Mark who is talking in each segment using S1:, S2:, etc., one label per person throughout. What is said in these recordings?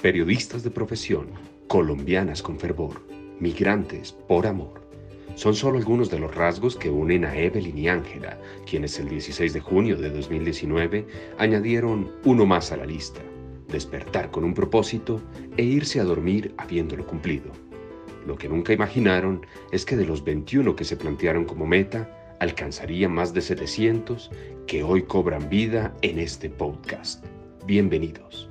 S1: periodistas de profesión, colombianas con fervor, migrantes por amor. Son solo algunos de los rasgos que unen a Evelyn y Ángela, quienes el 16 de junio de 2019 añadieron uno más a la lista, despertar con un propósito e irse a dormir habiéndolo cumplido. Lo que nunca imaginaron es que de los 21 que se plantearon como meta, alcanzaría más de 700 que hoy cobran vida en este podcast. Bienvenidos.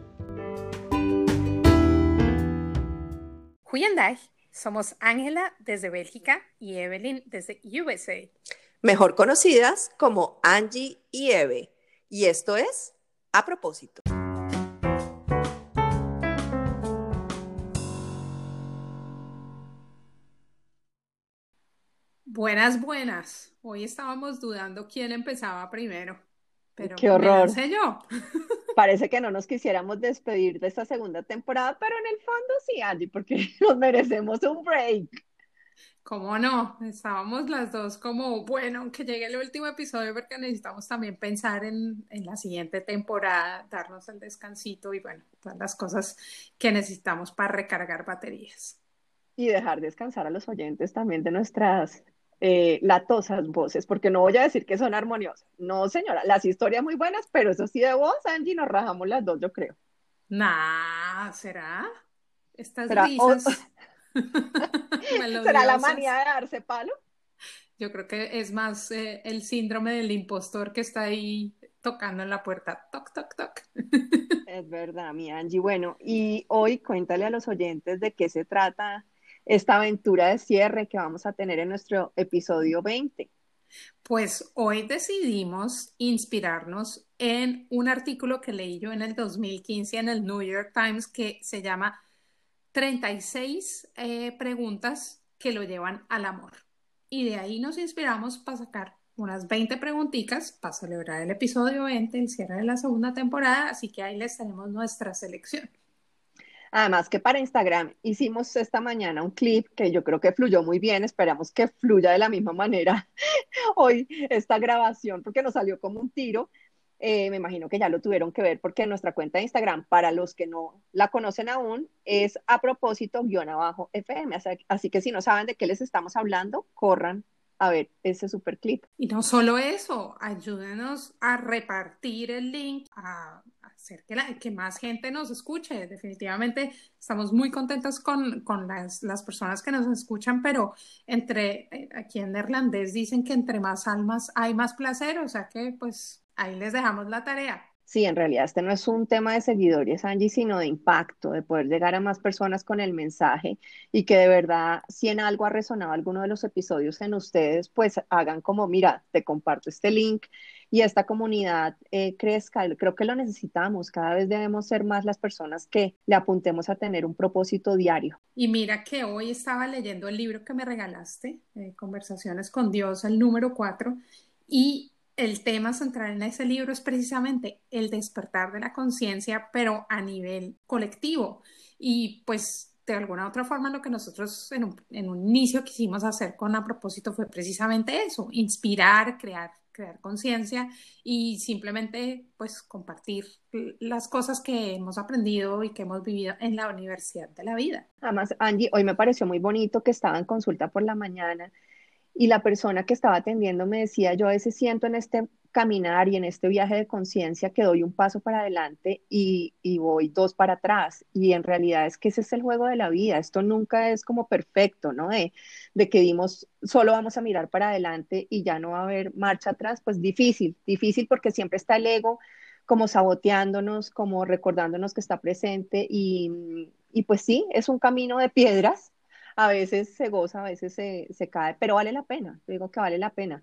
S2: Goedendag, somos Ángela desde Bélgica y Evelyn desde USA.
S3: Mejor conocidas como Angie y Eve. Y esto es A propósito.
S2: Buenas, buenas. Hoy estábamos dudando quién empezaba primero. Pero
S3: Qué horror.
S2: Me yo.
S3: Parece que no nos quisiéramos despedir de esta segunda temporada, pero en el fondo sí, Angie, porque nos merecemos un break.
S2: ¿Cómo no? Estábamos las dos como, bueno, que llegue el último episodio porque necesitamos también pensar en, en la siguiente temporada, darnos el descansito y bueno, todas las cosas que necesitamos para recargar baterías.
S3: Y dejar descansar a los oyentes también de nuestras eh, latosas voces, porque no voy a decir que son armoniosas. No, señora, las historias muy buenas, pero eso sí de voz, Angie, nos rajamos las dos, yo creo.
S2: Nah, ¿será? Estas
S3: ¿Será,
S2: risas.
S3: ¿Será la manía de darse palo?
S2: Yo creo que es más eh, el síndrome del impostor que está ahí tocando en la puerta. Toc, toc, toc.
S3: Es verdad, mi Angie. Bueno, y hoy cuéntale a los oyentes de qué se trata esta aventura de cierre que vamos a tener en nuestro episodio 20?
S2: Pues hoy decidimos inspirarnos en un artículo que leí yo en el 2015 en el New York Times que se llama 36 eh, preguntas que lo llevan al amor. Y de ahí nos inspiramos para sacar unas 20 preguntitas para celebrar el episodio 20, el cierre de la segunda temporada, así que ahí les tenemos nuestra selección.
S3: Además que para Instagram hicimos esta mañana un clip que yo creo que fluyó muy bien, esperamos que fluya de la misma manera hoy esta grabación porque nos salió como un tiro. Eh, me imagino que ya lo tuvieron que ver porque nuestra cuenta de Instagram, para los que no la conocen aún, es a propósito guion abajo FM. Así que si no saben de qué les estamos hablando, corran a ver ese super clip.
S2: Y no solo eso, ayúdenos a repartir el link, a que, que más gente nos escuche. Definitivamente estamos muy contentos con, con las, las, personas que nos escuchan, pero entre eh, aquí en neerlandés dicen que entre más almas hay más placer, o sea que pues ahí les dejamos la tarea.
S3: Sí, en realidad este no es un tema de seguidores, Angie, sino de impacto, de poder llegar a más personas con el mensaje y que de verdad, si en algo ha resonado alguno de los episodios en ustedes, pues hagan como, mira, te comparto este link y esta comunidad eh, crezca. Creo que lo necesitamos, cada vez debemos ser más las personas que le apuntemos a tener un propósito diario.
S2: Y mira que hoy estaba leyendo el libro que me regalaste, eh, Conversaciones con Dios, el número 4, y el tema central en ese libro es precisamente el despertar de la conciencia, pero a nivel colectivo. Y pues de alguna otra forma lo que nosotros en un, en un, inicio quisimos hacer con a propósito fue precisamente eso, inspirar, crear, crear conciencia y simplemente pues compartir las cosas que hemos aprendido y que hemos vivido en la universidad de la vida.
S3: Además, Angie, hoy me pareció muy bonito que estaba en consulta por la mañana y la persona que estaba atendiendo me decía, yo a veces siento en este caminar y en este viaje de conciencia que doy un paso para adelante y, y, voy dos para atrás. Y en realidad es que ese es el juego de la vida. Esto nunca es como perfecto, ¿no? De, de que dimos, solo vamos a mirar para adelante y ya no va a haber marcha atrás. Pues difícil, difícil porque siempre está el ego como saboteándonos, como recordándonos que está presente. Y, y pues sí, es un camino de piedras a veces se goza, a veces se, se cae, pero vale la pena, digo que vale la pena.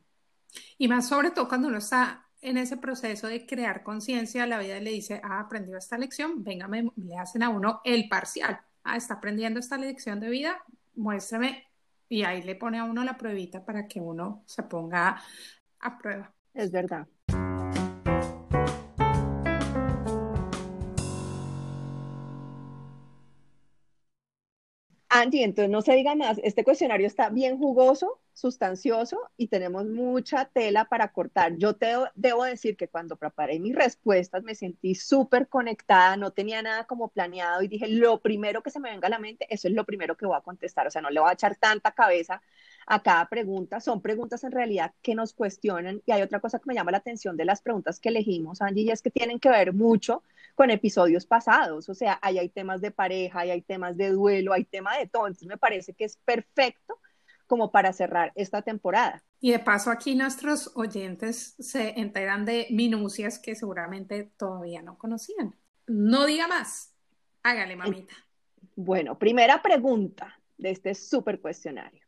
S2: Y más sobre todo cuando uno está en ese proceso de crear conciencia, la vida le dice, ah, aprendió esta lección, venga, me, le hacen a uno el parcial, ah, está aprendiendo esta lección de vida, muéstrame, y ahí le pone a uno la pruebita para que uno se ponga a prueba.
S3: Es verdad. Angie, entonces no se diga más, este cuestionario está bien jugoso, sustancioso y tenemos mucha tela para cortar. Yo te debo decir que cuando preparé mis respuestas me sentí súper conectada, no tenía nada como planeado y dije, lo primero que se me venga a la mente, eso es lo primero que voy a contestar, o sea, no le voy a echar tanta cabeza a cada pregunta, son preguntas en realidad que nos cuestionan y hay otra cosa que me llama la atención de las preguntas que elegimos, Angie, y es que tienen que ver mucho con episodios pasados, o sea, ahí hay temas de pareja, ahí hay temas de duelo, hay tema de todo, entonces me parece que es perfecto como para cerrar esta temporada.
S2: Y de paso aquí nuestros oyentes se enteran de minucias que seguramente todavía no conocían. No diga más, hágale mamita.
S3: Bueno, primera pregunta de este súper cuestionario.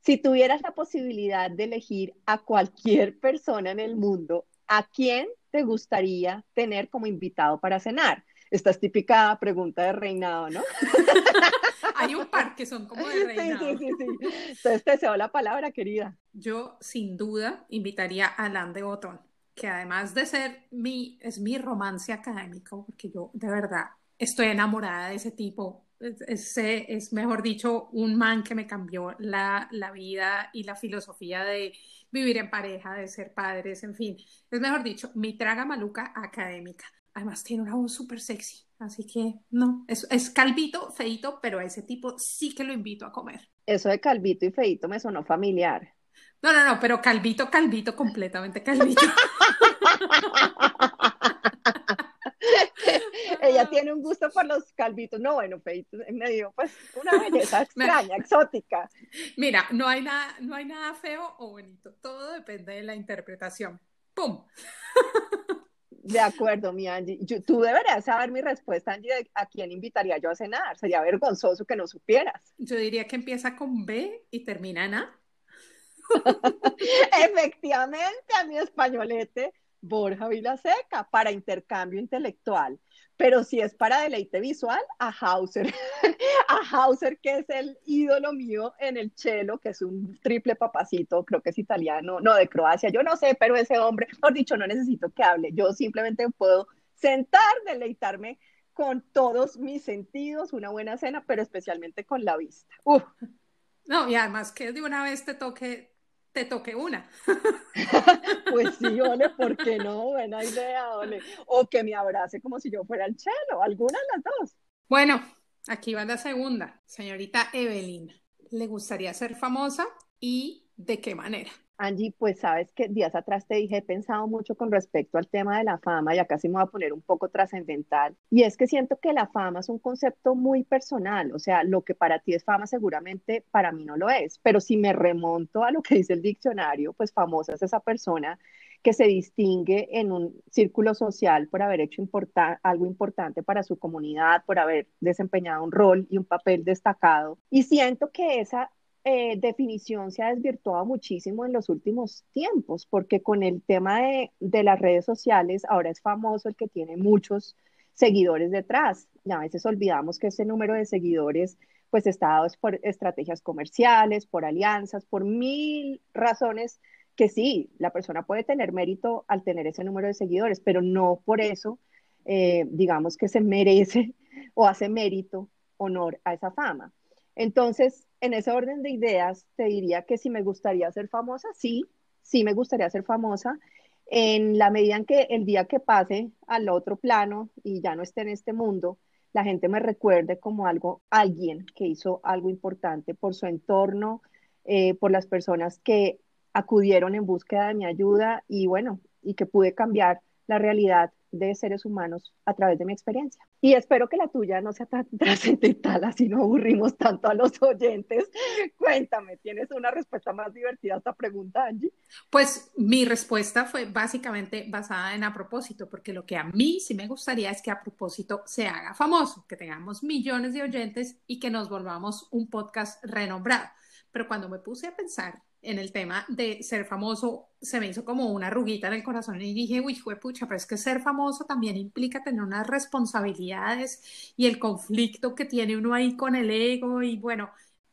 S3: Si tuvieras la posibilidad de elegir a cualquier persona en el mundo, ¿a quién te gustaría tener como invitado para cenar? Esta es típica pregunta de reinado, ¿no?
S2: Hay un par que son como de reinado.
S3: Sí, sí, sí, sí. Entonces te deseo la palabra, querida.
S2: Yo, sin duda, invitaría a Alain de Botón, que además de ser mi, es mi romance académico, porque yo de verdad estoy enamorada de ese tipo. Es, es, mejor dicho, un man que me cambió la, la vida y la filosofía de vivir en pareja, de ser padres, en fin. Es mejor dicho, mi traga maluca académica. Además tiene una voz súper sexy, así que no, es, es calvito, feito, pero a ese tipo sí que lo invito a comer.
S3: Eso de calvito y feito me sonó familiar.
S2: No, no, no, pero calvito, calvito, completamente calvito.
S3: Ella tiene un gusto por los calvitos. No, bueno, feito, me dio pues una belleza extraña, exótica.
S2: Mira, no hay nada, no hay nada feo o bonito. Todo depende de la interpretación. ¡Pum!
S3: De acuerdo, mi Angie. tú deberías saber mi respuesta, Angie, de a quién invitaría yo a cenar. Sería vergonzoso que no supieras.
S2: Yo diría que empieza con B y termina en A.
S3: Efectivamente, a mi españolete Borja Vilaseca para intercambio intelectual. Pero si es para deleite visual, a Hauser. a Hauser, que es el ídolo mío en el cello, que es un triple papacito, creo que es italiano, no de Croacia, yo no sé, pero ese hombre, por dicho, no necesito que hable. Yo simplemente puedo sentar, deleitarme con todos mis sentidos, una buena cena, pero especialmente con la vista.
S2: No, y además que de una vez te toque te toque una.
S3: pues sí, ole, ¿por qué no? Buena idea, ole. O que me abrace como si yo fuera el chelo, alguna de las dos.
S2: Bueno, aquí va la segunda. Señorita Evelyn, ¿le gustaría ser famosa y de qué manera?
S3: Angie, pues sabes que días atrás te dije, he pensado mucho con respecto al tema de la fama y acá sí me voy a poner un poco trascendental. Y es que siento que la fama es un concepto muy personal, o sea, lo que para ti es fama seguramente para mí no lo es, pero si me remonto a lo que dice el diccionario, pues famosa es esa persona que se distingue en un círculo social por haber hecho algo importante para su comunidad, por haber desempeñado un rol y un papel destacado. Y siento que esa eh, definición se ha desvirtuado muchísimo en los últimos tiempos, porque con el tema de, las redes sociales, ahora es famoso el que tiene muchos seguidores detrás. Y a veces olvidamos que ese número de seguidores pues está dado por estrategias comerciales, por alianzas, por mil razones que sí, la persona puede tener mérito al tener ese número de seguidores, pero no por eso, eh, digamos que se merece o hace mérito, honor a esa fama. Entonces, en ese orden de ideas, te diría que si me gustaría ser famosa, sí, sí me gustaría ser famosa. En la medida en que el día que pase al otro plano y ya no esté en este mundo, la gente me recuerde como algo, alguien que hizo algo importante por su entorno, eh, por las personas que acudieron en búsqueda de mi ayuda y bueno, y que pude cambiar la realidad de seres humanos a través de mi experiencia. Y espero que la tuya no sea tan trascendental, así no aburrimos tanto a los oyentes. Cuéntame, ¿tienes una respuesta más divertida a esta pregunta, Angie?
S2: Pues mi respuesta fue básicamente basada en a propósito, porque lo que a mí sí me gustaría es que a propósito se haga famoso, que tengamos millones de oyentes y que nos volvamos un podcast renombrado. Pero cuando me puse a pensar en el tema de ser famoso, se me hizo como una ruguita en el corazón y dije, uy, pucha, pero es que ser famoso también implica tener unas responsabilidades y el conflicto que tiene uno ahí con el ego y bueno,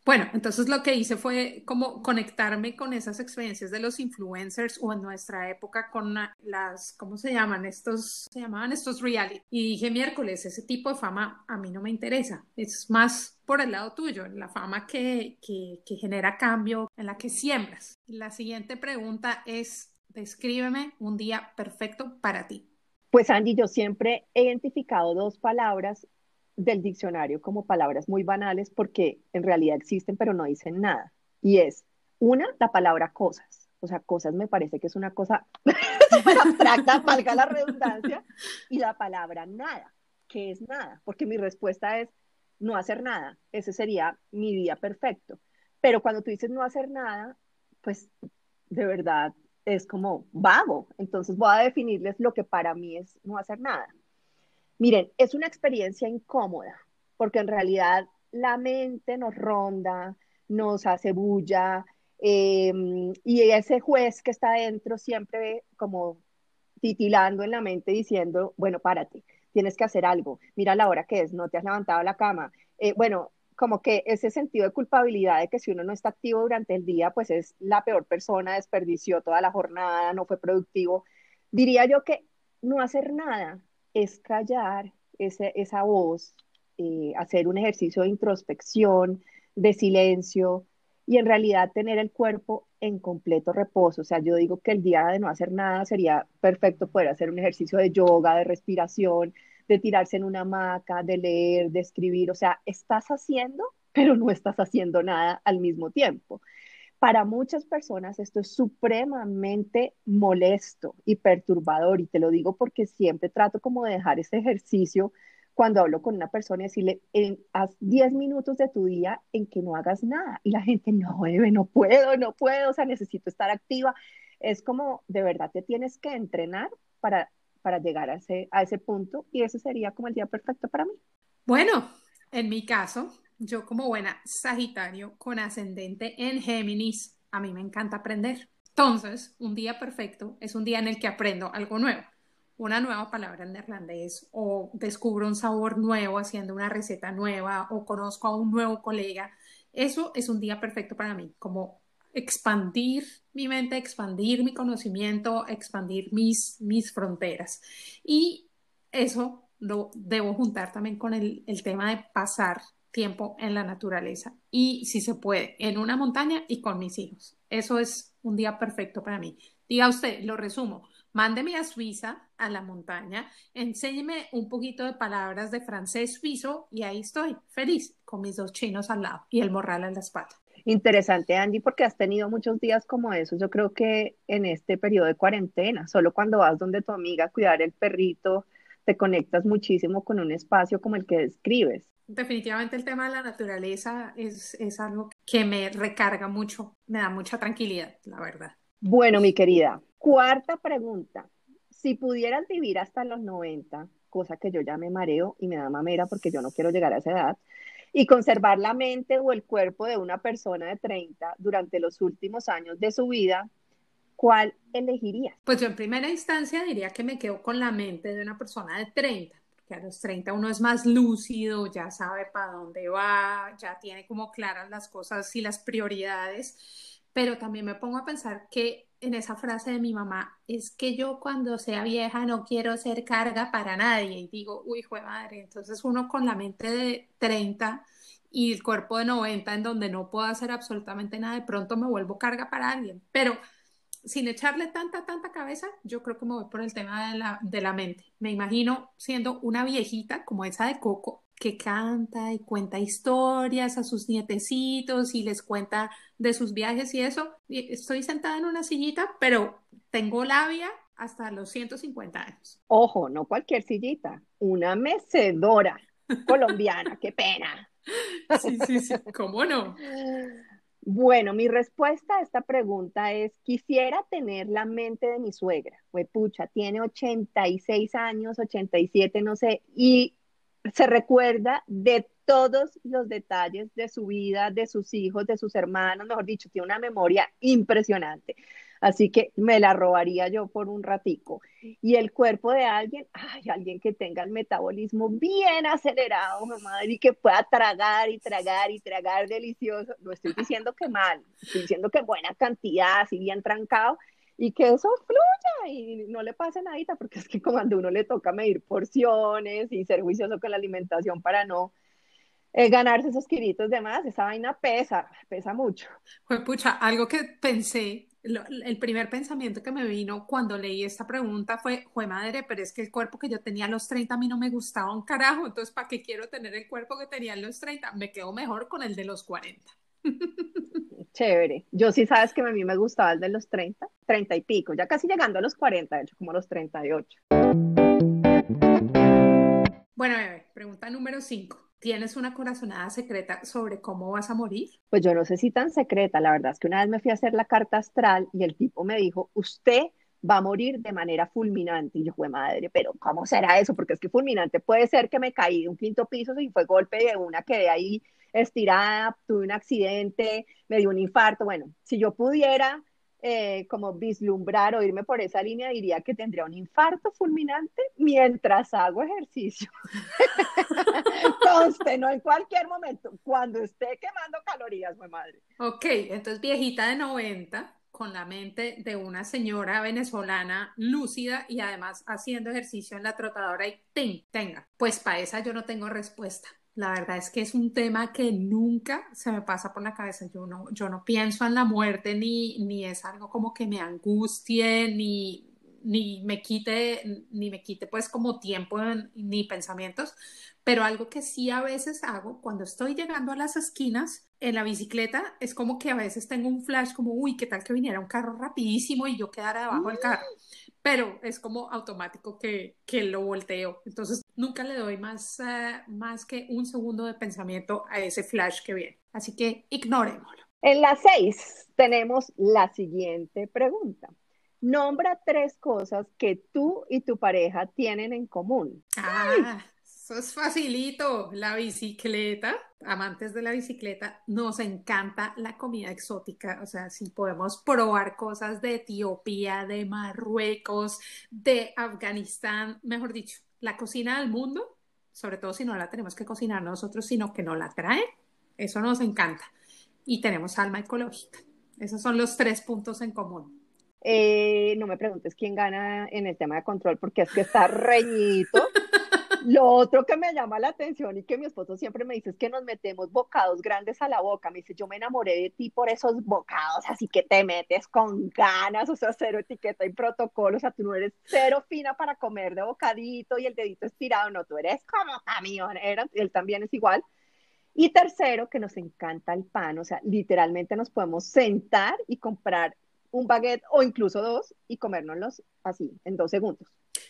S2: Bueno, entonces lo que hice fue como conectarme con esas experiencias de los influencers o en nuestra época con las, ¿cómo se llaman? Estos, se llamaban estos reality. Y dije, miércoles, ese tipo de fama a mí no me interesa. Es más por el lado tuyo, la fama que, que, que genera cambio, en la que siembras. La siguiente pregunta es, descríbeme un día perfecto para ti.
S3: Pues Angie, yo siempre he identificado dos palabras del diccionario como palabras muy banales porque en realidad existen pero no dicen nada. Y es, una, la palabra cosas. O sea, cosas me parece que es una cosa abstracta, valga la redundancia. Y la palabra nada, que es nada, porque mi respuesta es no hacer nada. Ese sería mi día perfecto. Pero cuando tú dices no hacer nada, pues de verdad es como vago. Entonces voy a definirles lo que para mí es no hacer nada. Miren, es una experiencia incómoda, porque en realidad la mente nos ronda, nos hace bulla, em, y ese juez que está adentro siempre como titilando en la mente diciendo, bueno, párate, tienes que hacer algo, mira la hora que es, no te has levantado la cama. Eh, bueno, como que ese sentido de culpabilidad de que si uno no está activo durante el día, pues es la peor persona, desperdició toda la jornada, no fue productivo. Diría yo que no hacer nada es callar esa voz, eh, hacer un ejercicio de introspección, de silencio y en realidad tener el cuerpo en completo reposo. O sea, yo digo que el día de no hacer nada sería perfecto poder hacer un ejercicio de yoga, de respiración, de tirarse en una hamaca, de leer, de escribir. O sea, estás haciendo, pero no estás haciendo nada al mismo tiempo. Para muchas personas esto es supremamente molesto y perturbador y te lo digo porque siempre trato como de dejar ese ejercicio cuando hablo con una persona y decirle, haz 10 minutos de tu día en que no hagas nada. Y la gente, no, debe, no puedo, no puedo, o sea, necesito estar activa. Es como, de verdad, te tienes que entrenar para, para llegar a ese, a ese punto y ese sería como el día perfecto para mí.
S2: Bueno, en mi caso, yo como buena Sagitario con ascendente en Géminis, a mí me encanta aprender. Entonces, un día perfecto es un día en el que aprendo algo nuevo, una nueva palabra en neerlandés o descubro un sabor nuevo haciendo una receta nueva o conozco a un nuevo colega. Eso es un día perfecto para mí, como expandir mi mente, expandir mi conocimiento, expandir mis, mis fronteras. Y eso lo debo juntar también con el, el tema de pasar tiempo en la naturaleza y si se puede, en una montaña y con mis hijos. Eso es un día perfecto para mí. Diga usted, lo resumo, mándeme a Suiza, a la montaña, enséñeme un poquito de palabras de francés suizo y ahí estoy, feliz, con mis dos chinos al lado y el morral en la espalda.
S3: Interesante, Andy, porque has tenido muchos días como esos. Yo creo que en este periodo de cuarentena, solo cuando vas donde tu amiga a cuidar el perrito, te conectas muchísimo con un espacio como el que describes
S2: definitivamente el tema de la naturaleza es, algo que me recarga mucho, me da mucha tranquilidad, la verdad.
S3: Bueno, mi querida, cuarta pregunta. Si pudieras vivir hasta los 90, cosa que yo ya me mareo y me da mamera porque yo no quiero llegar a esa edad, y conservar la mente o el cuerpo de una persona de 30 durante los últimos años de su vida, ¿cuál elegirías?
S2: Pues yo en primera instancia diría que me quedo con la mente de una persona de 30 que a los 30 uno es más lúcido, ya sabe para dónde va, ya tiene como claras las cosas y las prioridades, pero también me pongo a pensar que en esa frase de mi mamá es que yo cuando sea vieja no quiero ser carga para nadie y digo, uy, hijo de madre, entonces uno con la mente de 30 y el cuerpo de 90 en donde no puedo hacer absolutamente nada, de pronto me vuelvo carga para alguien, pero sin echarle tanta, tanta cabeza, yo creo que me voy por el tema de la, de la mente. Me imagino siendo una viejita como esa de Coco, que canta y cuenta historias a sus nietecitos y les cuenta de sus viajes y eso. Estoy sentada en una sillita, pero tengo labia hasta los 150 años.
S3: Ojo, no cualquier sillita, una mecedora colombiana, qué pena.
S2: Sí, sí, sí, ¿cómo no?
S3: Bueno, mi respuesta a esta pregunta es, quisiera tener la mente de mi suegra. Pues pucha, tiene 86 años, 87, no sé, y se recuerda de todos los detalles de su vida, de sus hijos, de sus hermanos, mejor dicho, tiene una memoria impresionante. Así que me la robaría yo por un ratico. Y el cuerpo de alguien, ay, alguien que tenga el metabolismo bien acelerado, madre, y que pueda tragar y tragar y tragar delicioso. No estoy diciendo que mal, estoy diciendo que buena cantidad, así bien trancado, y que eso fluya y no le pase nada, porque es que cuando uno le toca medir porciones y ser juicioso con la alimentación para no eh, ganarse esos kilitos de esa vaina pesa, pesa mucho.
S2: Pues pucha, algo que pensé, el primer pensamiento que me vino cuando leí esta pregunta fue, fue madre, pero es que el cuerpo que yo tenía a los 30 a mí no me gustaba un carajo, entonces ¿para qué quiero tener el cuerpo que tenía a los 30? Me quedo mejor con el de los 40.
S3: Chévere. Yo sí sabes que a mí me gustaba el de los 30, 30 y pico, ya casi llegando a los 40, de hecho, como los 38.
S2: Bueno, bebé, pregunta número 5. ¿Tienes una corazonada secreta sobre cómo vas a morir?
S3: Pues yo no sé si tan secreta, la verdad es que una vez me fui a hacer la carta astral y el tipo me dijo, usted va a morir de manera fulminante. Y yo, fue madre, pero ¿cómo será eso? Porque es que fulminante puede ser que me caí de un quinto piso y fue golpe de una, quedé ahí estirada, tuve un accidente, me dio un infarto. Bueno, si yo pudiera eh, como vislumbrar o irme por esa línea, diría que tendría un infarto fulminante mientras hago ejercicio. Conste, no en cualquier momento, cuando esté quemando calorías, mi madre.
S2: Ok, entonces viejita de 90, con la mente de una señora venezolana lúcida y además haciendo ejercicio en la trotadora y tenga. Pues para esa yo no tengo respuesta. La verdad es que es un tema que nunca se me pasa por la cabeza. Yo no, yo no pienso en la muerte ni, ni es algo como que me angustie ni, ni me quite, ni me quite pues como tiempo ni pensamientos, pero algo que sí a veces hago cuando estoy llegando a las esquinas en la bicicleta es como que a veces tengo un flash como, uy, qué tal que viniera un carro rapidísimo y yo quedara debajo del carro, pero es como automático que, que lo volteo, entonces nunca le doy más, eh, más que un segundo de pensamiento a ese flash que viene, así que ignorémoslo.
S3: En las seis tenemos la siguiente pregunta. Nombra tres cosas que tú y tu pareja tienen en común.
S2: Ah, eso es facilito. La bicicleta. Amantes de la bicicleta, nos encanta la comida exótica. O sea, si podemos probar cosas de Etiopía, de Marruecos, de Afganistán, mejor dicho, la cocina del mundo, sobre todo si no la tenemos que cocinar nosotros, sino que no la trae, eso nos encanta. Y tenemos alma ecológica. Esos son los tres puntos en común.
S3: Eh, no me preguntes quién gana en el tema de control, porque es que está reñito. Lo otro que me llama la atención y que mi esposo siempre me dice es que nos metemos bocados grandes a la boca. Me dice, yo me enamoré de ti por esos bocados, así que te metes con ganas, o sea, cero etiqueta y protocolo, o sea, tú no eres cero fina para comer de bocadito y el dedito estirado, no, tú eres como camionera, él también es igual. Y tercero, que nos encanta el pan, o sea, literalmente nos podemos sentar y comprar un baguette o incluso dos y comérnoslos así, en dos segundos.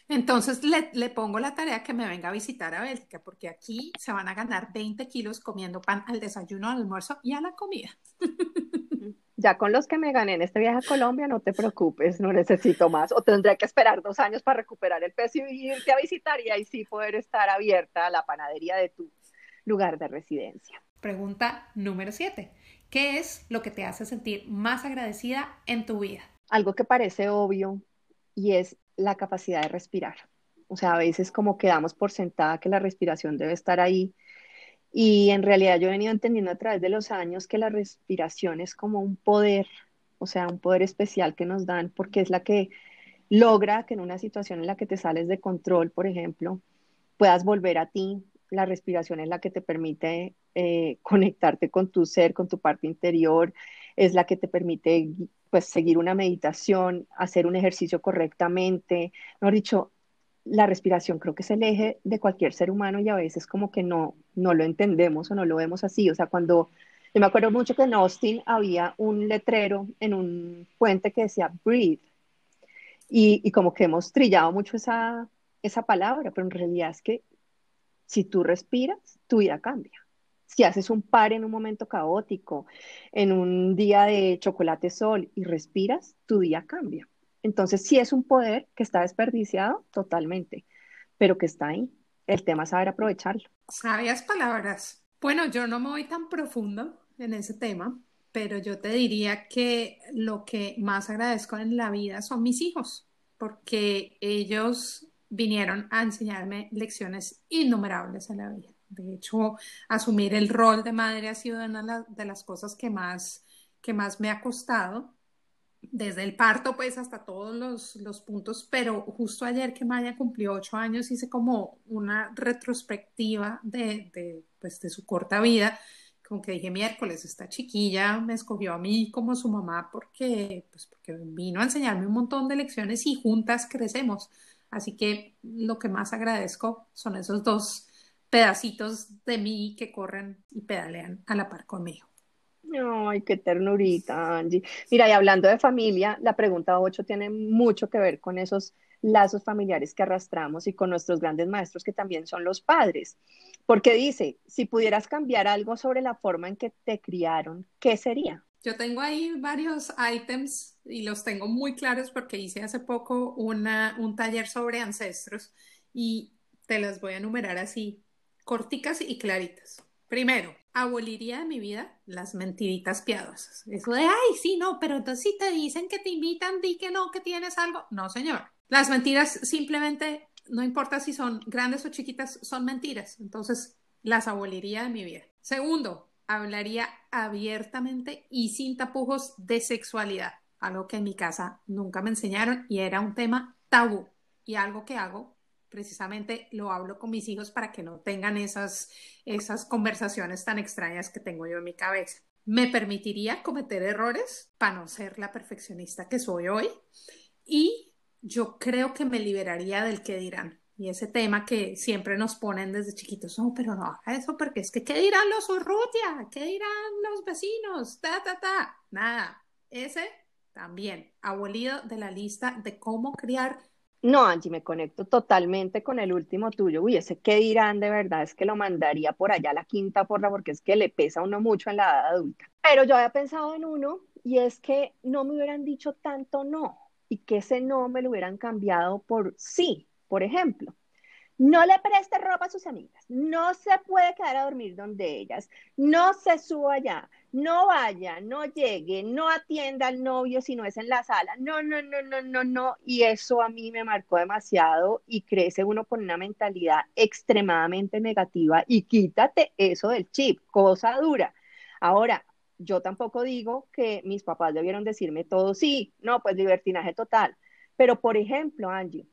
S2: Entonces le, le, pongo la tarea que me venga a visitar a Bélgica, porque aquí se van a ganar 20 kilos comiendo pan al desayuno, al almuerzo y a la comida.
S3: Ya con los que me gané en este viaje a Colombia, no te preocupes, no necesito más. O tendré que esperar dos años para recuperar el peso y irte a visitar y ahí sí poder estar abierta a la panadería de tu lugar de residencia.
S2: Pregunta número 7. ¿Qué es lo que te hace sentir más agradecida en tu vida?
S3: Algo que parece obvio y es la capacidad de respirar. O sea, a veces como quedamos por sentada que la respiración debe estar ahí. Y en realidad yo he venido entendiendo a través de los años que la respiración es como un poder, o sea, un poder especial que nos dan porque es la que logra que en una situación en la que te sales de control, por ejemplo, puedas volver a ti. La respiración es la que te permite eh, conectarte con tu ser, con tu parte interior, es la que te permite pues seguir una meditación, hacer un ejercicio correctamente. Mejor dicho, la respiración creo que es el eje de cualquier ser humano y a veces como que no, no lo entendemos o no lo vemos así. O sea, cuando yo me acuerdo mucho que en Austin había un letrero en un puente que decía breathe y, y como que hemos trillado mucho esa, esa palabra, pero en realidad es que si tú respiras, tu vida cambia si haces un par en un momento caótico, en un día de chocolate sol y respiras, tu día cambia. Entonces, sí es un poder que está desperdiciado totalmente, pero que está ahí. El tema es saber aprovecharlo.
S2: Sabias palabras. Bueno, yo no me voy tan profundo en ese tema, pero yo te diría que lo que más agradezco en la vida son mis hijos, porque ellos vinieron a enseñarme lecciones innumerables en la vida. De hecho, asumir el rol de madre ha sido una de las cosas que más, que más me ha costado, desde el parto pues hasta todos los, los puntos, pero justo ayer que Maya cumplió ocho años hice como una retrospectiva de, de, pues, de su corta vida como que dije miércoles, esta chiquilla me escogió a mí como su mamá porque, pues porque vino a enseñarme un montón de lecciones y juntas crecemos. Así que lo que más agradezco son esos dos pedacitos de mí que corren y pedalean a la par conmigo.
S3: Ay, qué ternurita, Angie. Mira, y hablando de familia, la pregunta 8 tiene mucho que ver con esos lazos familiares que arrastramos y con nuestros grandes maestros que también son los padres. Porque dice, si pudieras cambiar algo sobre la forma en que te criaron, ¿qué sería?
S2: Yo tengo ahí varios items y los tengo muy claros porque hice hace poco una, un taller sobre ancestros y te las voy a enumerar así, corticas y claritas. Primero, aboliría de mi vida las mentiritas piadosas. Eso de, ay, sí, no, pero entonces si te dicen que te invitan, di que no, que tienes algo. No, señor. Las mentiras simplemente, no importa si son grandes o chiquitas, son mentiras. Entonces, las aboliría de mi vida. Segundo, hablaría abiertamente y sin tapujos de sexualidad, algo que en mi casa nunca me enseñaron y era un tema tabú y algo que hago precisamente lo hablo con mis hijos para que no tengan esas, esas conversaciones tan extrañas que tengo yo en mi cabeza. Me permitiría cometer errores para no ser la perfeccionista que soy hoy y yo creo que me liberaría del que dirán. Y ese tema que siempre nos ponen desde chiquitos, no, pero no haga eso porque es que, ¿qué dirán los Urrutia? ¿Qué dirán los vecinos? Ta, ta, ta. Nada. Ese también, abolido de la lista de cómo criar.
S3: No, Angie, me conecto totalmente con el último tuyo. Uy, ese qué dirán de verdad es que lo mandaría por allá la quinta porra porque es que le pesa a uno mucho en la edad adulta. Pero yo había pensado en uno y es que no me hubieran dicho tanto no y que ese no me lo hubieran cambiado por sí, por ejemplo. No le preste ropa a sus amigas, no se puede quedar a dormir donde ellas, no se suba allá, no vaya, no llegue, no atienda al novio si no es en la sala, no, no, no, no, no, no. Y eso a mí me marcó demasiado y crece uno con una mentalidad extremadamente negativa y quítate eso del chip, cosa dura. Ahora, yo tampoco digo que mis papás debieron decirme todo sí, no, pues libertinaje total. Pero, por ejemplo, Angie,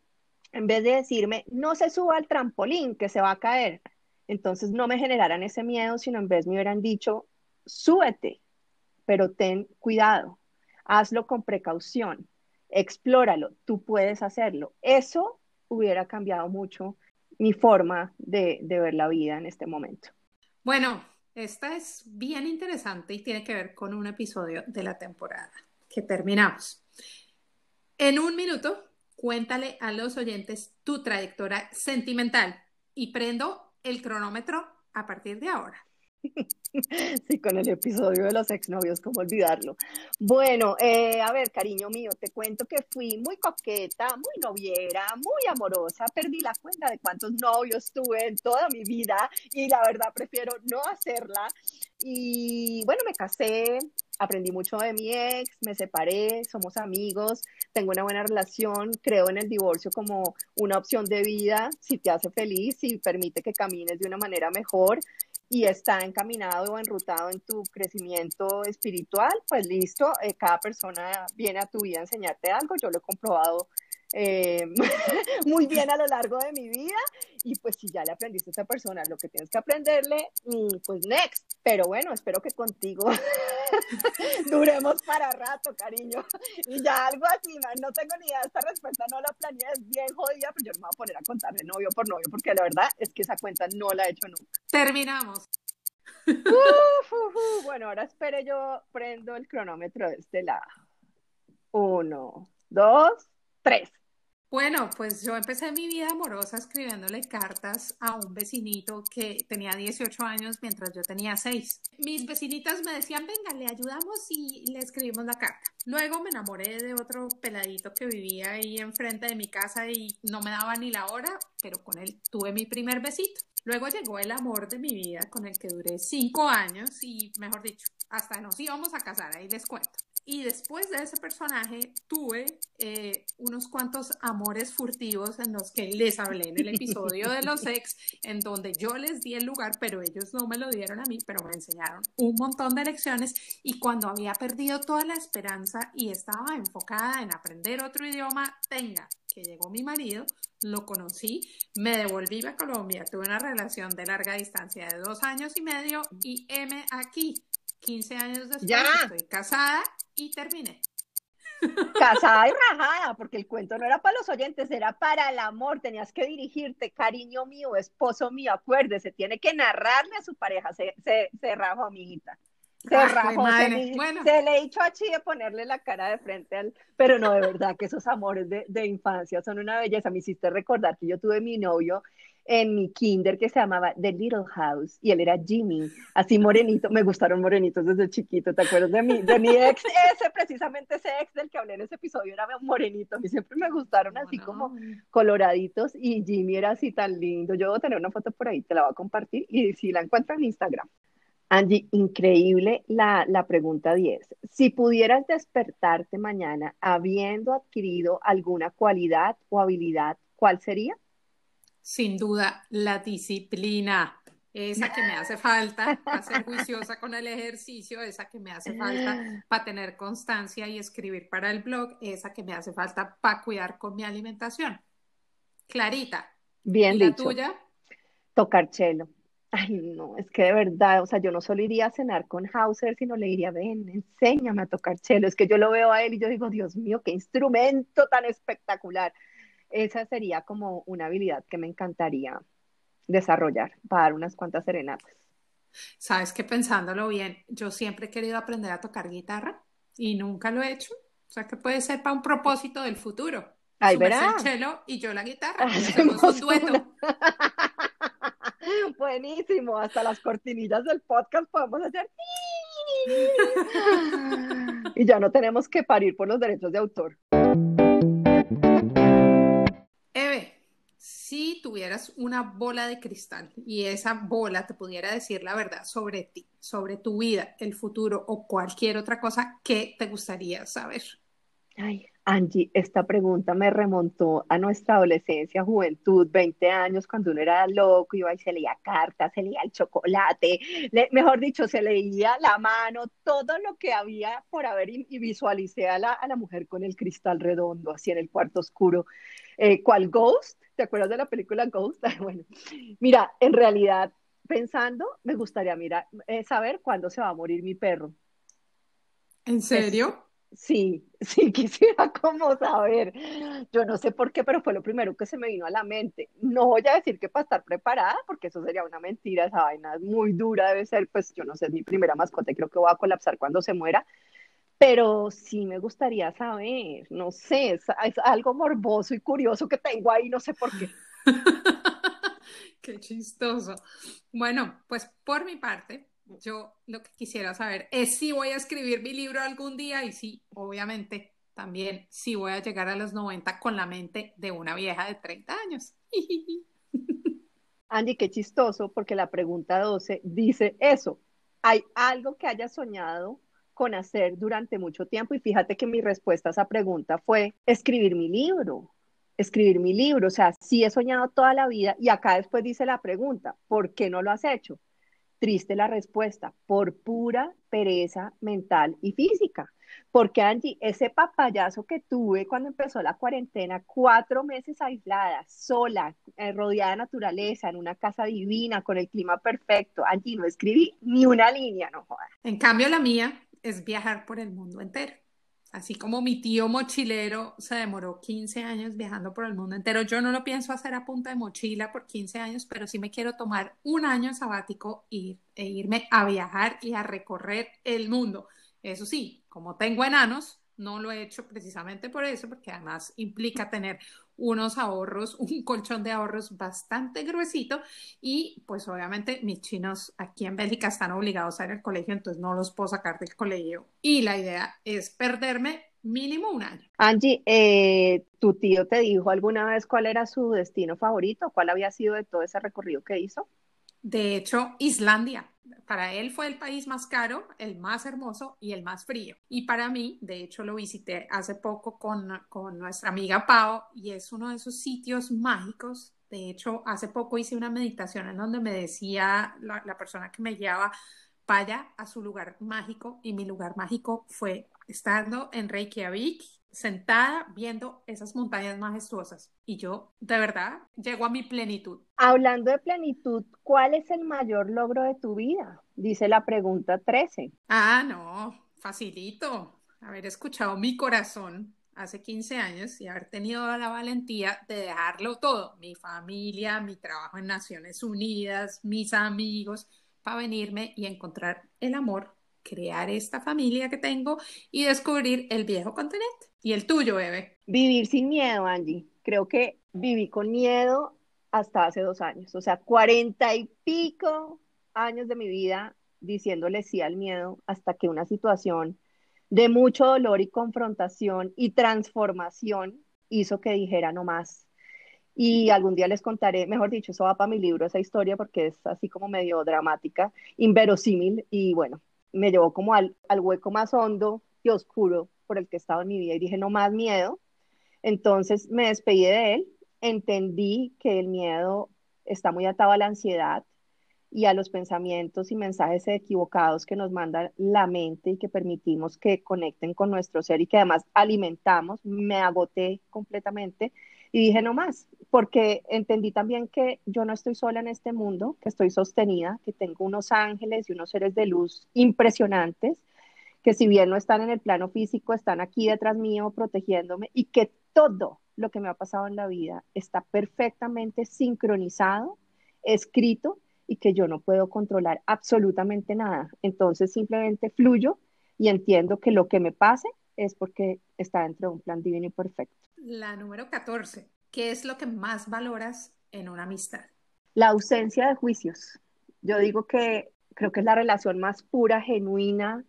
S3: en vez de decirme, no se suba al trampolín, que se va a caer, entonces no me generaran ese miedo, sino en vez me hubieran dicho, súbete, pero ten cuidado, hazlo con precaución, explóralo, tú puedes hacerlo. Eso hubiera cambiado mucho mi forma de, de ver la vida en este momento.
S2: Bueno, esta es bien interesante y tiene que ver con un episodio de la temporada que terminamos. En un minuto, cuéntale a los oyentes tu trayectoria sentimental y prendo el cronómetro a partir de ahora.
S3: Sí, con el episodio de los exnovios, ¿cómo olvidarlo? Bueno, eh, a ver, cariño mío, te cuento que fui muy coqueta, muy noviera, muy amorosa. Perdí la cuenta de cuántos novios tuve en toda mi vida y la verdad prefiero no hacerla. Y bueno, me casé, aprendí mucho de mi ex, me separé, somos amigos, tengo una buena relación, creo en el divorcio como una opción de vida, si te hace feliz, si permite que camines de una manera mejor y está encaminado o enrutado en tu crecimiento espiritual, pues listo, eh, cada persona viene a tu vida a enseñarte algo, yo lo he comprobado eh, muy bien a lo largo de mi vida y pues si ya le aprendiste a esa persona lo que tienes que aprenderle, mm, pues next. Pero bueno, espero que contigo duremos para rato, cariño. Y ya algo así, no tengo ni idea, esta respuesta no la planeé, es bien jodida, pero yo no me voy a poner a contarle novio por novio porque la verdad es que esa cuenta no la he hecho nunca.
S2: Terminamos.
S3: Bueno, ahora espere yo prendo el cronómetro de este lado. Uno, dos,
S2: Bueno, pues yo empecé mi vida amorosa escribiéndole cartas a un vecinito que tenía 18 años mientras yo tenía 6. Mis vecinitas me decían, venga, le ayudamos y le escribimos la carta. Luego me enamoré de otro peladito que vivía ahí enfrente de mi casa y no me daba ni la hora, pero con él tuve mi primer besito. Luego llegó el amor de mi vida con el que duré cinco años y, mejor dicho, hasta nos íbamos a casar, ahí les cuento. Y después de ese personaje tuve eh, unos cuantos amores furtivos en los que les hablé en el episodio de los ex, en donde yo les di el lugar, pero ellos no me lo dieron a mí, pero me enseñaron un montón de lecciones. Y cuando había perdido toda la esperanza y estaba enfocada en aprender otro idioma, tenga, que llegó mi marido, lo conocí, me devolví a Colombia, tuve una relación de larga distancia de dos años y medio y M aquí, 15 años después, estoy casada y terminé.
S3: Casada y rajada, porque el cuento no era para los oyentes, era para el amor. Tenías que dirigirte, cariño mío, esposo mío, acuérdese, tiene que narrarle a su pareja. Se, se, se rajó, amiguita. Se rajó, se, le, se le echó a Chile ponerle la cara de frente al. Pero no, de verdad que esos amores de, de infancia son una belleza. Me hiciste recordar que yo tuve mi novio en mi kinder que se llamaba The Little House y él era Jimmy, así morenito, me gustaron morenitos desde chiquito, ¿te acuerdas de mí? De mi ex, ese precisamente ese ex del que hablé en ese episodio era morenito, a mí siempre me gustaron así como coloraditos y Jimmy era así tan lindo, yo voy a tener una foto por ahí, te la voy a compartir y si la encuentro en Instagram. Angie, increíble la, la pregunta 10. Si pudieras despertarte mañana habiendo adquirido alguna cualidad o habilidad, ¿cuál sería?
S2: Sin duda, la disciplina, esa que me hace falta para ser juiciosa con el ejercicio, esa que me hace falta para tener constancia y escribir para el blog, esa que me hace falta para cuidar con mi alimentación. Clarita.
S3: Bien
S2: ¿Y
S3: dicho.
S2: la tuya?
S3: Tocar chelo. Ay, no, es que de verdad, o sea, yo no solo iría a cenar con Hauser, sino le diría, ven, enséñame a tocar chelo. Es que yo lo veo a él y yo digo, Dios mío, qué instrumento tan espectacular esa sería como una habilidad que me encantaría desarrollar para dar unas cuantas serenatas.
S2: Sabes que pensándolo bien, yo siempre he querido aprender a tocar guitarra y nunca lo he hecho. O sea que puede ser para un propósito del futuro.
S3: Ay, verá.
S2: el cello y yo la guitarra. Hacemos un dueto.
S3: Buenísimo, hasta las cortinillas del podcast podemos hacer. y ya no tenemos que parir por los derechos de autor.
S2: Si tuvieras una bola de cristal y esa bola te pudiera decir la verdad sobre ti, sobre tu vida, el futuro o cualquier otra cosa, ¿qué te gustaría saber?
S3: Ay, Angie, esta pregunta me remontó a nuestra adolescencia, juventud, 20 años, cuando uno era loco, iba y se leía cartas, se leía el chocolate, mejor dicho, se leía la mano, todo lo que había por haber y, visualicé a la, a la, mujer con el cristal redondo, así en el cuarto oscuro, eh, cual Ghost, ¿Te acuerdas de la película Ghost? bueno, mira, en realidad, pensando, me gustaría mira, eh, saber cuándo se va a morir mi perro.
S2: ¿En serio?
S3: Sí, sí, quisiera como saber. Yo no sé por qué, pero fue lo primero que se me vino a la mente. No voy a decir que para estar preparada, porque eso sería una mentira, esa vaina es muy dura, debe ser, pues yo no sé, es mi primera mascota y creo que voy a colapsar cuando se muera, pero sí me gustaría saber, no sé, es, algo morboso y curioso que tengo ahí, no sé por qué.
S2: qué chistoso. Bueno, pues por mi parte, yo lo que quisiera saber es si voy a escribir mi libro algún día y sí, obviamente, también si voy a llegar a los 90 con la mente de una vieja de 30 años.
S3: Andy, qué chistoso, porque la pregunta 12 dice eso. ¿Hay algo que hayas soñado con hacer durante mucho tiempo y fíjate que mi respuesta a esa pregunta fue escribir mi libro, escribir mi libro, o sea, sí he soñado toda la vida y acá después dice la pregunta, ¿por qué no lo has hecho? Triste la respuesta, por pura pereza mental y física. Porque Angie, ese papayazo que tuve cuando empezó la cuarentena, cuatro meses aislada, sola, eh, rodeada de naturaleza, en una casa divina, con el clima perfecto, Angie, no escribí ni una línea, no jodas.
S2: En cambio, la mía, es viajar por el mundo entero. Así como mi tío mochilero se demoró 15 años viajando por el mundo entero, yo no lo pienso hacer a punta de mochila por 15 años, pero sí me quiero tomar un año sabático e irme a viajar y a recorrer el mundo. Eso sí, como tengo enanos, no lo he hecho precisamente por eso, porque además implica tener unos ahorros, un colchón de ahorros bastante gruesito y pues obviamente mis chinos aquí en Bélgica están obligados a ir al colegio, entonces no los puedo sacar del colegio y la idea es perderme mínimo un año.
S3: Angie, eh, ¿tu tío te dijo alguna vez cuál era su destino favorito? ¿Cuál había sido de todo ese recorrido que hizo?
S2: De hecho, Islandia. Para él fue el país más caro, el más hermoso y el más frío. Y para mí, de hecho, lo visité hace poco con, con nuestra amiga Pau y es uno de esos sitios mágicos de hecho, hace poco hice una meditación en donde me decía la, la, persona que me llevaba, vaya a su lugar mágico y mi lugar mágico fue estando en Reykjavik, sentada viendo esas montañas majestuosas. Y yo, de verdad, llego a mi plenitud.
S3: Hablando de plenitud, ¿cuál es el mayor logro de tu vida? Dice la pregunta 13.
S2: Ah, no, facilito. Haber escuchado mi corazón hace 15 años y haber tenido la valentía de dejarlo todo, mi familia, mi trabajo en Naciones Unidas, mis amigos, para venirme y encontrar el amor, crear esta familia que tengo y descubrir el viejo continente. ¿Y el tuyo, bebé?
S3: Vivir sin miedo, Angie. Creo que viví con miedo hasta hace dos años, o sea, cuarenta y pico años de mi vida diciéndole sí al miedo hasta que una situación de mucho dolor y confrontación y transformación hizo que dijera no más y algún día les contaré, mejor dicho, eso va para mi libro, esa historia, porque es así como medio dramática, inverosímil, y bueno, me llevó como al, al hueco más hondo y oscuro por el que estaba en mi vida y dije, no más miedo. Entonces me despedí de él, entendí que el miedo está muy atado a la ansiedad y a los pensamientos y mensajes equivocados que nos manda la mente y que permitimos que conecten con nuestro ser y que además alimentamos. Me agoté completamente y dije, no más, porque entendí también que yo no estoy sola en este mundo, que estoy sostenida, que tengo unos ángeles y unos seres de luz impresionantes, que si bien no están en el plano físico, están aquí detrás mío protegiéndome y que todo lo que me ha pasado en la vida está perfectamente sincronizado, escrito y que yo no puedo controlar absolutamente nada. Entonces simplemente fluyo y entiendo que lo que me pase es porque está dentro de un plan divino y perfecto.
S2: La número 14. ¿Qué es lo que más valoras en una amistad?
S3: La ausencia de juicios. Yo digo que creo que es la relación más pura, genuina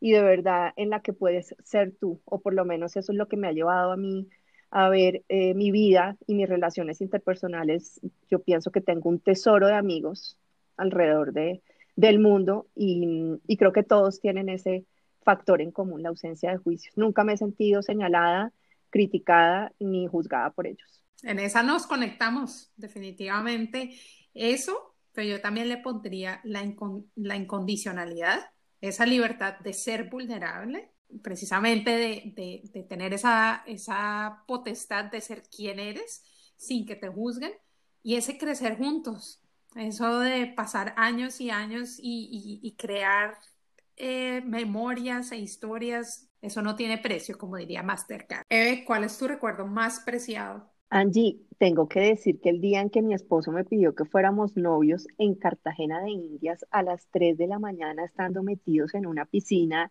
S3: y de verdad en la que puedes ser tú, o por lo menos eso es lo que me ha llevado a mí a ver eh, mi vida y mis relaciones interpersonales. Yo pienso que tengo un tesoro de amigos alrededor de, del mundo y, y creo que todos tienen ese factor en común, la ausencia de juicios. Nunca me he sentido señalada, criticada ni juzgada por ellos.
S2: En esa nos conectamos, definitivamente. Eso, pero yo también le pondría la, la incondicionalidad, esa libertad de ser vulnerable, precisamente de, de, tener esa, esa potestad de ser quien eres sin que te juzguen y ese crecer juntos, eso de pasar años y años y crear eh, memorias e historias, eso no tiene precio, como diría Mastercard. Eve, ¿cuál es tu recuerdo más preciado?
S3: Angie, tengo que decir que el día en que mi esposo me pidió que fuéramos novios en Cartagena de Indias a las 3 de la mañana, estando metidos en una piscina,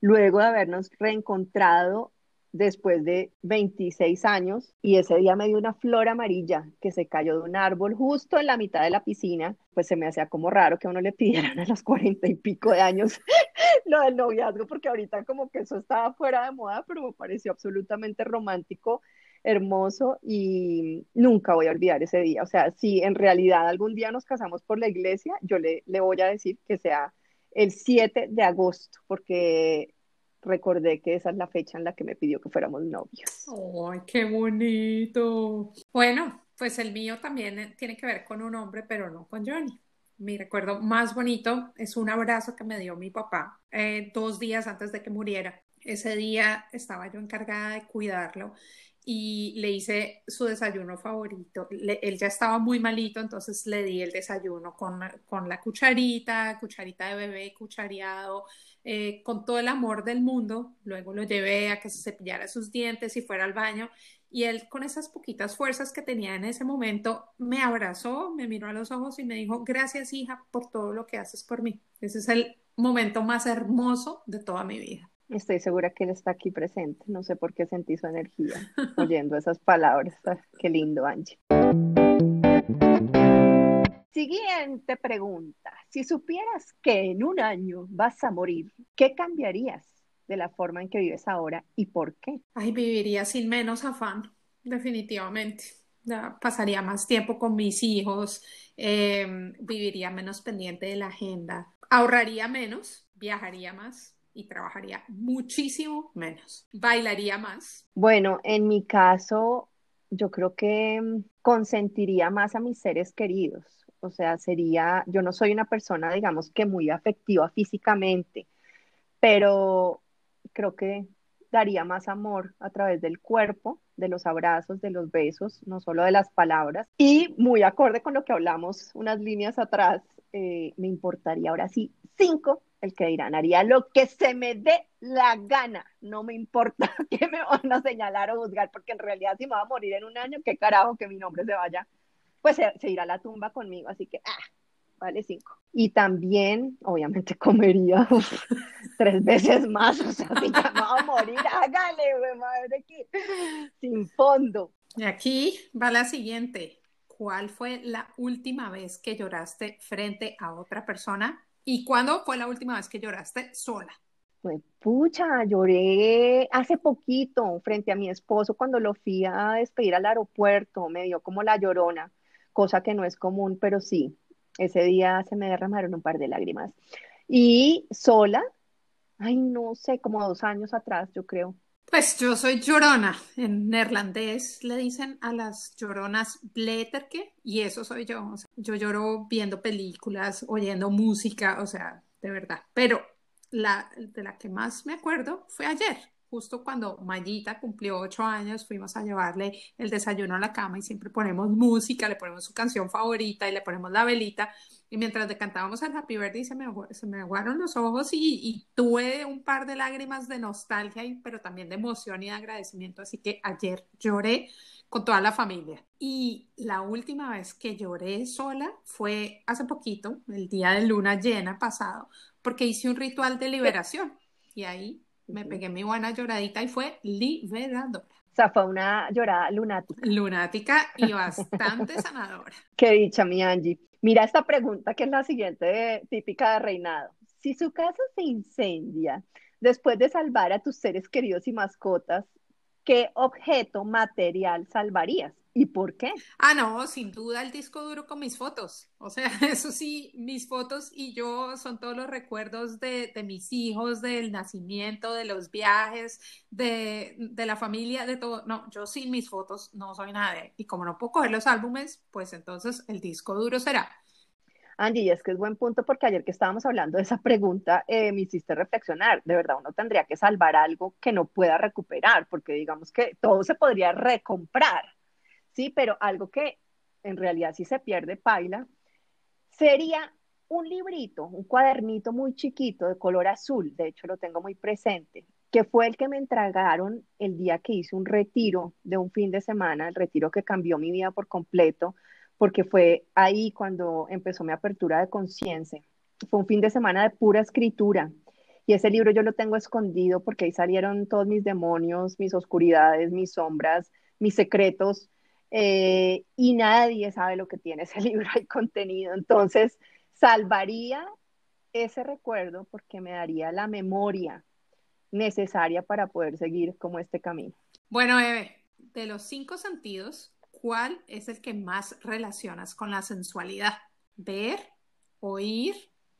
S3: luego de habernos reencontrado después de 26 años y ese día me dio una flor amarilla que se cayó de un árbol justo en la mitad de la piscina, pues se me hacía como raro que a uno le pidieran a los cuarenta y pico de años lo del noviazgo, porque ahorita como que eso estaba fuera de moda, pero me pareció absolutamente romántico, hermoso y nunca voy a olvidar ese día. O sea, si en realidad algún día nos casamos por la iglesia, yo le, le voy a decir que sea el 7 de agosto, porque recordé que esa es la fecha en la que me pidió que fuéramos novios.
S2: ¡Ay, qué bonito! Bueno, pues el mío también tiene que ver con un hombre, pero no con Johnny. Mi recuerdo más bonito es un abrazo que me dio mi papá eh, dos días antes de que muriera. Ese día estaba yo encargada de cuidarlo y le hice su desayuno favorito. él ya estaba muy malito, entonces le di el desayuno con, con la cucharita, cucharita de bebé, cuchareado, eh, con todo el amor del mundo. Luego lo llevé a que se cepillara sus dientes y fuera al baño. Y él, con esas poquitas fuerzas que tenía en ese momento, me abrazó, me miró a los ojos y me dijo, gracias hija por todo lo que haces por mí. Ese es el momento más hermoso de toda mi vida.
S3: Estoy segura que él está aquí presente. No sé por qué sentí su energía oyendo esas palabras. Ah, qué lindo, Angie. Siguiente pregunta. Si supieras que en un año vas a morir, ¿qué cambiarías? de la forma en que vives ahora y por qué?
S2: Ay, viviría sin menos afán, definitivamente. Ya pasaría más tiempo con mis hijos, em, viviría menos pendiente de la agenda, ahorraría menos, viajaría más y trabajaría muchísimo menos, bailaría más.
S3: Bueno, en mi caso, yo creo que mm, consentiría más a mis seres queridos. O sea, sería, yo no soy una persona, digamos, que muy afectiva físicamente, pero creo que daría más amor a través del cuerpo, de los abrazos, de los besos, no solo de las palabras. Y muy acorde con lo que hablamos unas líneas atrás, eh, me importaría ahora sí cinco el que dirán, haría lo que se me dé la gana, no me importa que me van a señalar o juzgar, porque en realidad si me va a morir en un año, qué carajo que mi nombre se vaya, pues se, irá a la tumba conmigo, así que, ah, vale cinco. Y también, obviamente, comería tres veces más, o sea, si ya me va a morir, hágale, güey, madre, que sin fondo.
S2: Y aquí va la siguiente. ¿Cuál fue la última vez que lloraste frente a otra persona ¿Y cuándo fue la última vez que lloraste sola?
S3: Pues pucha, lloré hace poquito frente a mi esposo cuando lo fui a despedir al aeropuerto, me dio como la llorona, cosa que no es común, pero sí, ese día se me derramaron un par de lágrimas. Y sola, ay, no sé, como dos años atrás, yo creo.
S2: Pues yo soy llorona. En neerlandés le dicen a las lloronas bletterke y eso soy yo. yo lloro viendo películas, oyendo música, o sea, de verdad. Pero la de la que más me acuerdo fue ayer justo cuando Mayita cumplió ocho años, fuimos a llevarle el desayuno a la cama y siempre ponemos música, le ponemos su canción favorita y le ponemos la velita. Y mientras le cantábamos el Happy Birthday, se me, se me aguaron los ojos y, y, tuve un par de lágrimas de nostalgia, pero también de emoción y de agradecimiento. Así que ayer lloré con toda la familia. Y la última vez que lloré sola fue hace poquito, el día de luna llena pasado, porque hice un ritual de liberación. Y ahí me pegué mi buena lloradita y fue liberadora.
S3: O sea, fue una llorada lunática.
S2: Lunática y bastante sanadora.
S3: Qué dicha, mi Angie. Mira esta pregunta que es la siguiente típica de reinado. Si su casa se incendia después de salvar a tus seres queridos y mascotas, ¿qué objeto material salvarías? ¿Y por qué?
S2: Ah, no, sin duda el disco duro con mis fotos. O sea, eso sí, mis fotos y yo son todos los recuerdos de, mis hijos, del nacimiento, de los viajes, de, la familia, de todo. No, yo sin mis fotos no soy nada. Y como no puedo coger los álbumes, pues entonces el disco duro será.
S3: Angie, y es que es buen punto porque ayer que estábamos hablando de esa pregunta, eh, me hiciste reflexionar. De verdad, uno tendría que salvar algo que no pueda recuperar, porque digamos que todo se podría recomprar ¿sí? Pero algo que en realidad si se pierde, paila, sería un librito, un cuadernito muy chiquito de color azul, de hecho lo tengo muy presente, que fue el que me entregaron el día que hice un retiro de un fin de semana, el retiro que cambió mi vida por completo, porque fue ahí cuando empezó mi apertura de conciencia. Fue un fin de semana de pura escritura. Y ese libro yo lo tengo escondido porque ahí salieron todos mis demonios, mis oscuridades, mis sombras, mis secretos, eh, y nadie sabe lo que tiene ese libro y contenido. Entonces, salvaría ese recuerdo porque me daría la memoria necesaria para poder seguir como este camino.
S2: Bueno, Eve, de los cinco sentidos, ¿cuál es el que más relacionas con la sensualidad? ¿Ver, oír,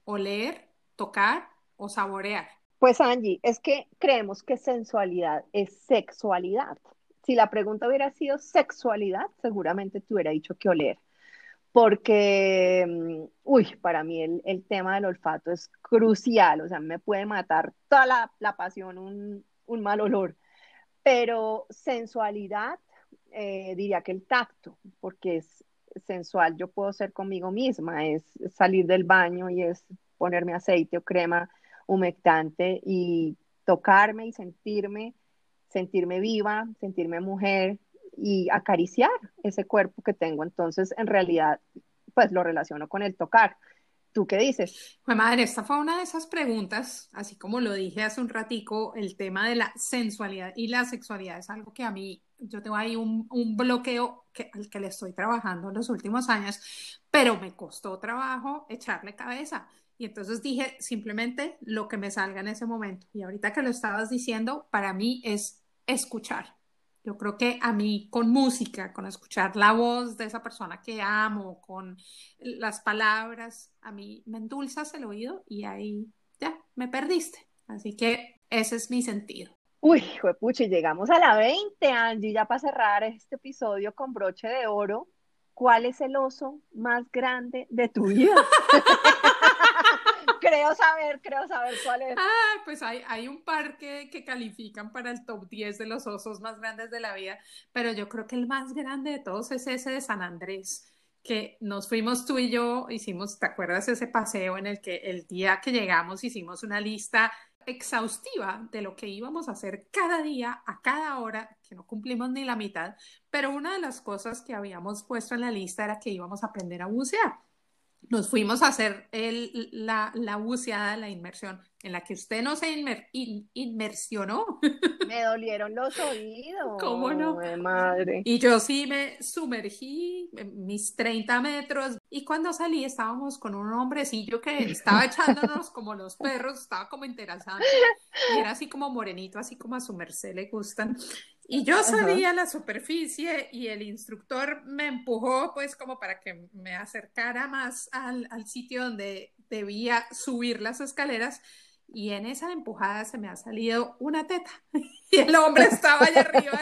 S2: oler, tocar o saborear?
S3: Pues Angie, es que creemos que sensualidad es sexualidad si la pregunta hubiera sido sexualidad, seguramente te hubiera dicho que oler. Porque, mm, uy, para mí el, tema del olfato es crucial, o sea, me puede matar toda la, pasión un, mal olor. Pero sensualidad, eh, diría que el tacto, porque es sensual, yo puedo ser conmigo misma, es salir del baño y es ponerme aceite o crema humectante y tocarme y sentirme sentirme viva, sentirme mujer y acariciar ese cuerpo que tengo. Entonces, en realidad, pues lo relaciono con el tocar. ¿Tú qué dices?
S2: Pues madre, esta fue una de esas preguntas, así como lo dije hace un ratico, el tema de la sensualidad y la sexualidad es algo que a mí yo tengo ahí un, un bloqueo que, al que le estoy trabajando en los últimos años, pero me costó trabajo echarle cabeza. Y entonces dije simplemente lo que me salga en ese momento. Y ahorita que lo estabas diciendo, para mí es escuchar. Yo creo que a mí con música, con escuchar la voz de esa persona que amo, con las palabras, a mí me endulzas el oído y ahí ya me perdiste. Así que ese es mi sentido.
S3: Uy, puchi, llegamos a la 20, Angie, ya para cerrar este episodio con broche de oro. ¿Cuál es el oso más grande de tu vida? creo saber, creo saber cuál es.
S2: Ah, pues hay, hay un par que, que, califican para el top 10 de los osos más grandes de la vida, pero yo creo que el más grande de todos es ese de San Andrés que nos fuimos tú y yo, hicimos, ¿te acuerdas ese paseo en el que el día que llegamos hicimos una lista exhaustiva de lo que íbamos a hacer cada día, a cada hora, que no cumplimos ni la mitad, pero una de las cosas que habíamos puesto en la lista era que íbamos a aprender a bucear nos fuimos a hacer el, la, la, buceada, la inmersión, en la que usted no se inmersionó.
S3: Me dolieron los oídos.
S2: ¿Cómo no?
S3: Madre.
S2: Y yo sí me sumergí en mis 30 metros. Y cuando salí estábamos con un hombrecillo que estaba echándonos como los perros, estaba como interesante. Y era así como morenito, así como a su merced le gustan. Y yo sabía la superficie y el instructor me empujó pues como para que me acercara más al, al, sitio donde debía subir las escaleras y en esa empujada se me ha salido una teta y el hombre estaba allá arriba.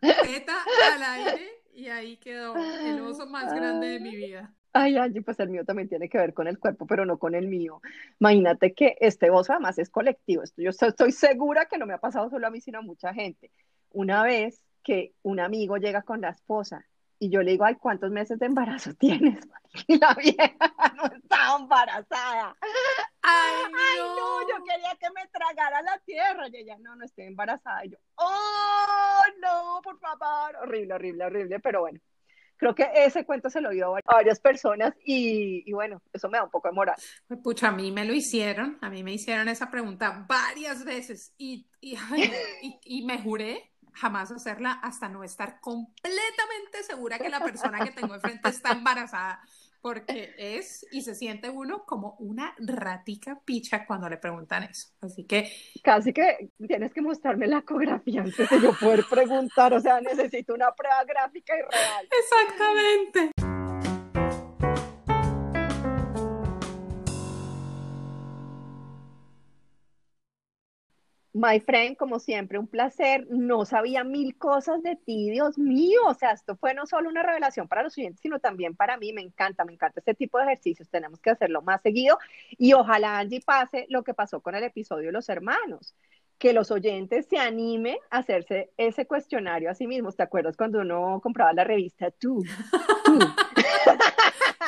S2: teta al aire y ahí quedó el oso más grande de mi vida.
S3: Ay, Angie, pues el mío también tiene que ver con el cuerpo, pero no con el mío. Imagínate que este oso además es colectivo. Esto yo estoy segura que no me ha pasado solo a mí, sino a mucha gente. Una vez que un amigo llega con la esposa y yo le digo, ay, ¿cuántos meses de embarazo tienes? Y la vieja no estaba embarazada.
S2: Ay,
S3: no. yo quería que me tragara la tierra. Y ella, no, no estoy embarazada. Y yo, oh, no, por favor. Horrible, horrible, horrible, pero bueno creo que ese cuento se lo dio a varias personas y, y, bueno, eso me da un poco de moral.
S2: Pucha, a mí me lo hicieron, a mí me hicieron esa pregunta varias veces y, y, y me juré jamás hacerla hasta no estar completamente segura que la persona que tengo enfrente está embarazada porque es y se siente uno como una ratica picha cuando le preguntan eso. Así que...
S3: Casi que tienes que mostrarme la ecografía antes de yo poder preguntar, o sea, necesito una prueba gráfica y real.
S2: Exactamente.
S3: My friend, como siempre, un placer. No sabía mil cosas de ti, Dios mío. O sea, esto fue no solo una revelación para los oyentes, sino también para mí. Me encanta, me encanta este tipo de ejercicios. Tenemos que hacerlo más seguido. Y ojalá Angie pase lo que pasó con el episodio de los hermanos. Que los oyentes se animen a hacerse ese cuestionario a sí mismos. ¿Te acuerdas cuando uno compraba la revista Tú? Tú.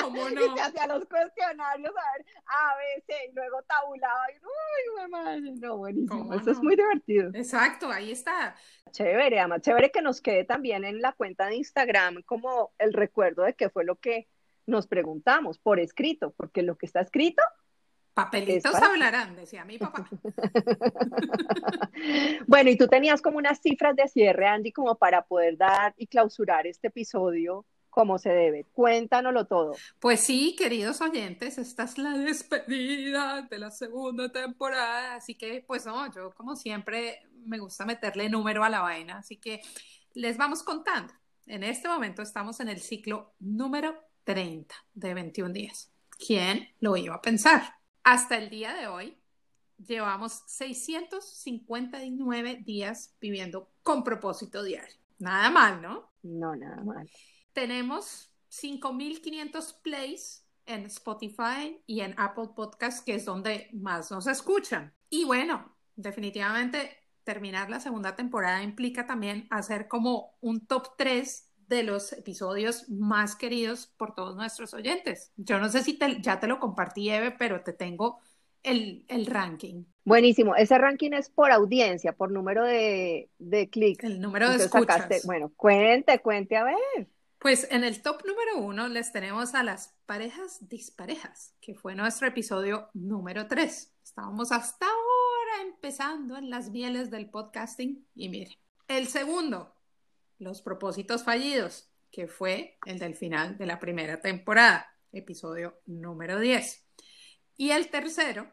S2: ¿Cómo no?
S3: Y se hacía los cuestionarios, a ver, A, B, C, y luego tabulaba, y uy, madre, no, buenísimo, eso es muy divertido.
S2: Exacto, ahí está.
S3: Chévere, además, chévere que nos quede también en la cuenta de Instagram como el recuerdo de qué fue lo que nos preguntamos por escrito, porque lo que está escrito
S2: Papelitos hablarán, decía mi papá.
S3: bueno, y tú tenías como unas cifras de cierre, Andy, como para poder dar y clausurar este episodio como se debe. Cuéntanoslo todo.
S2: Pues sí, queridos oyentes, esta es la despedida de la segunda temporada, así que pues no, yo como siempre me gusta meterle número a la vaina, así que les vamos contando. En este momento estamos en el ciclo número 30 de 21 días. ¿Quién lo iba a pensar? Hasta el día de hoy llevamos 659 días viviendo con propósito diario. Nada mal, ¿no?
S3: No, nada mal
S2: tenemos 5.500 plays en Spotify y en Apple Podcast, que es donde más nos escuchan. Y bueno, definitivamente terminar la segunda temporada implica también hacer como un top 3 de los episodios más queridos por todos nuestros oyentes. Yo no sé si ya te lo compartí, Eve, pero te tengo el, el, ranking.
S3: Buenísimo. Ese ranking es por audiencia, por número de, de clics.
S2: El número de escuchas.
S3: bueno, cuente, cuente a ver.
S2: Pues en el top número uno les tenemos a las parejas disparejas, que fue nuestro episodio número tres. Estábamos hasta ahora empezando en las mieles del podcasting y miren, El segundo, los propósitos fallidos, que fue el del final de la primera temporada, episodio número 10. Y el tercero,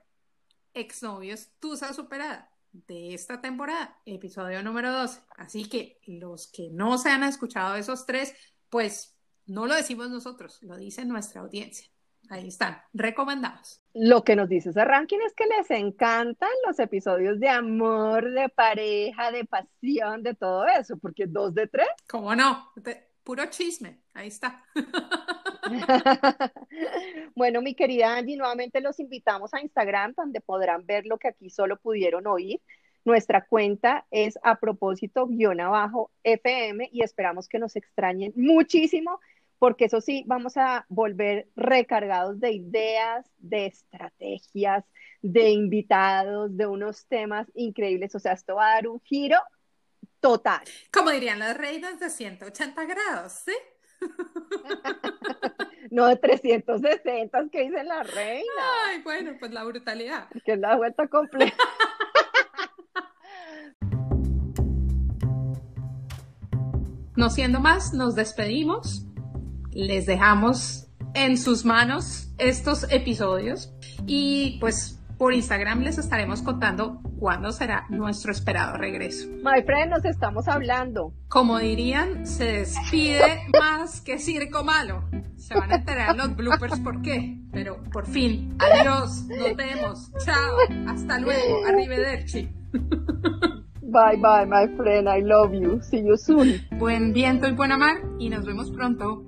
S2: exnovios tusa superada, de esta temporada, episodio número 12. Así que los que no se han escuchado esos tres, pues no lo decimos nosotros, lo dice nuestra audiencia. Ahí están, recomendados.
S3: Lo que nos dice ese ranking es que les encantan los episodios de amor, de pareja, de pasión, de todo eso, porque dos de tres.
S2: ¿Cómo no? puro chisme, ahí está.
S3: bueno, mi querida Angie, nuevamente los invitamos a Instagram, donde podrán ver lo que aquí solo pudieron oír. Nuestra cuenta es a propósito guion abajo FM y esperamos que nos extrañen muchísimo porque eso sí, vamos a volver recargados de ideas, de estrategias, de invitados, de unos temas increíbles. O sea, esto va a dar un giro total.
S2: Como dirían las reinas de 180 grados, ¿sí?
S3: no de 360 que dicen la reina.
S2: Ay, bueno, pues la brutalidad.
S3: Que es la vuelta completa.
S2: No siendo más, nos despedimos les dejamos en sus manos estos episodios y pues por Instagram les estaremos contando cuándo será nuestro esperado regreso.
S3: My friend, nos estamos hablando.
S2: Como dirían, se despide más que circo malo. Se van a enterar los bloopers por qué. Pero por fin, adiós, nos vemos, chao, hasta luego, arrivederci.
S3: Bye bye, my friend, I love you. See you soon.
S2: Buen viento y buena mar y nos vemos pronto.